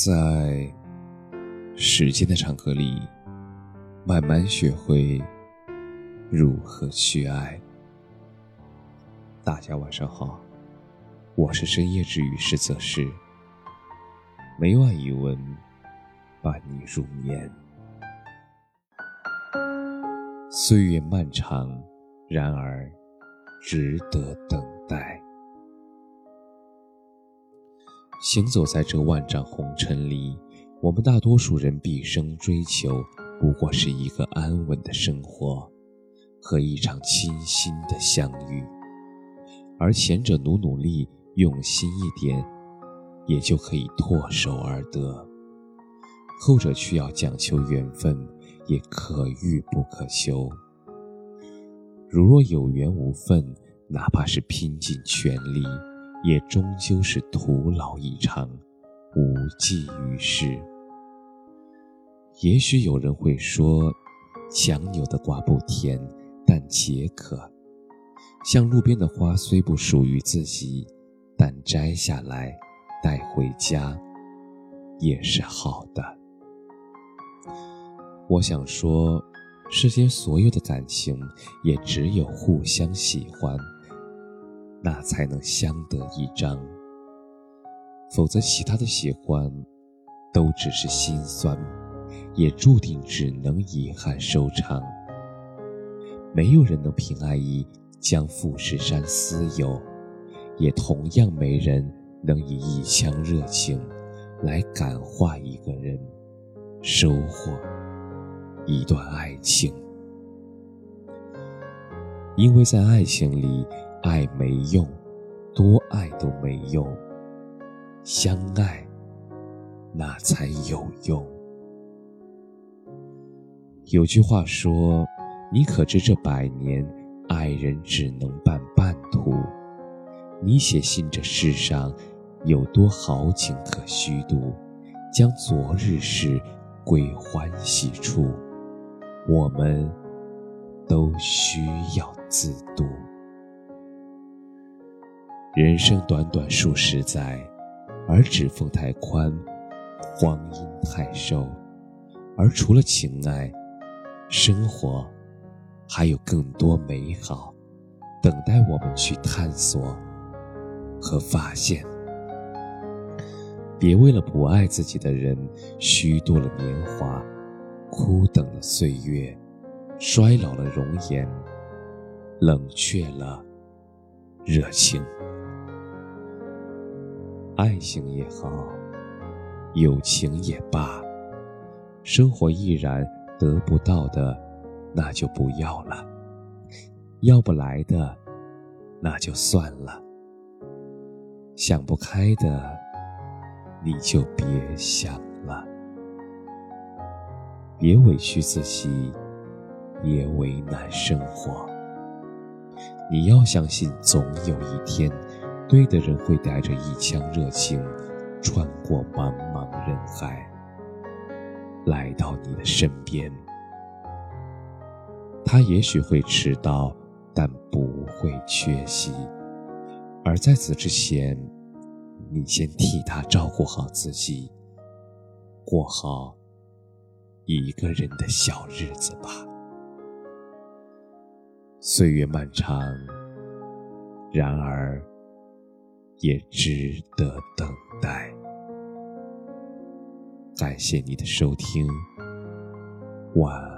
在时间的长河里，慢慢学会如何去爱。大家晚上好，我是深夜治愈师泽师，每晚一文伴你入眠。岁月漫长，然而值得等行走在这万丈红尘里，我们大多数人毕生追求，不过是一个安稳的生活和一场倾心的相遇。而前者努努力、用心一点，也就可以唾手而得；后者需要讲求缘分，也可遇不可求。如若有缘无分，哪怕是拼尽全力。也终究是徒劳一场，无济于事。也许有人会说，强扭的瓜不甜，但解渴。像路边的花，虽不属于自己，但摘下来带回家，也是好的。我想说，世间所有的感情，也只有互相喜欢。那才能相得益彰，否则其他的喜欢都只是心酸，也注定只能遗憾收场。没有人能凭爱意将富士山私有，也同样没人能以一腔热情来感化一个人，收获一段爱情。因为在爱情里。爱没用，多爱都没用。相爱，那才有用。有句话说：“你可知这百年，爱人只能伴半途。”你写信这世上，有多豪情可虚度？将昨日事归欢喜处，我们都需要自渡。人生短短数十载，而指缝太宽，光阴太瘦，而除了情爱，生活还有更多美好等待我们去探索和发现。别为了不爱自己的人，虚度了年华，枯等了岁月，衰老了容颜，冷却了热情。爱情也好，友情也罢，生活依然得不到的，那就不要了；要不来的，那就算了。想不开的，你就别想了。别委屈自己，别为难生活。你要相信，总有一天。对的人会带着一腔热情，穿过茫茫人海，来到你的身边。他也许会迟到，但不会缺席。而在此之前，你先替他照顾好自己，过好一个人的小日子吧。岁月漫长，然而。也值得等待。感谢你的收听，晚安。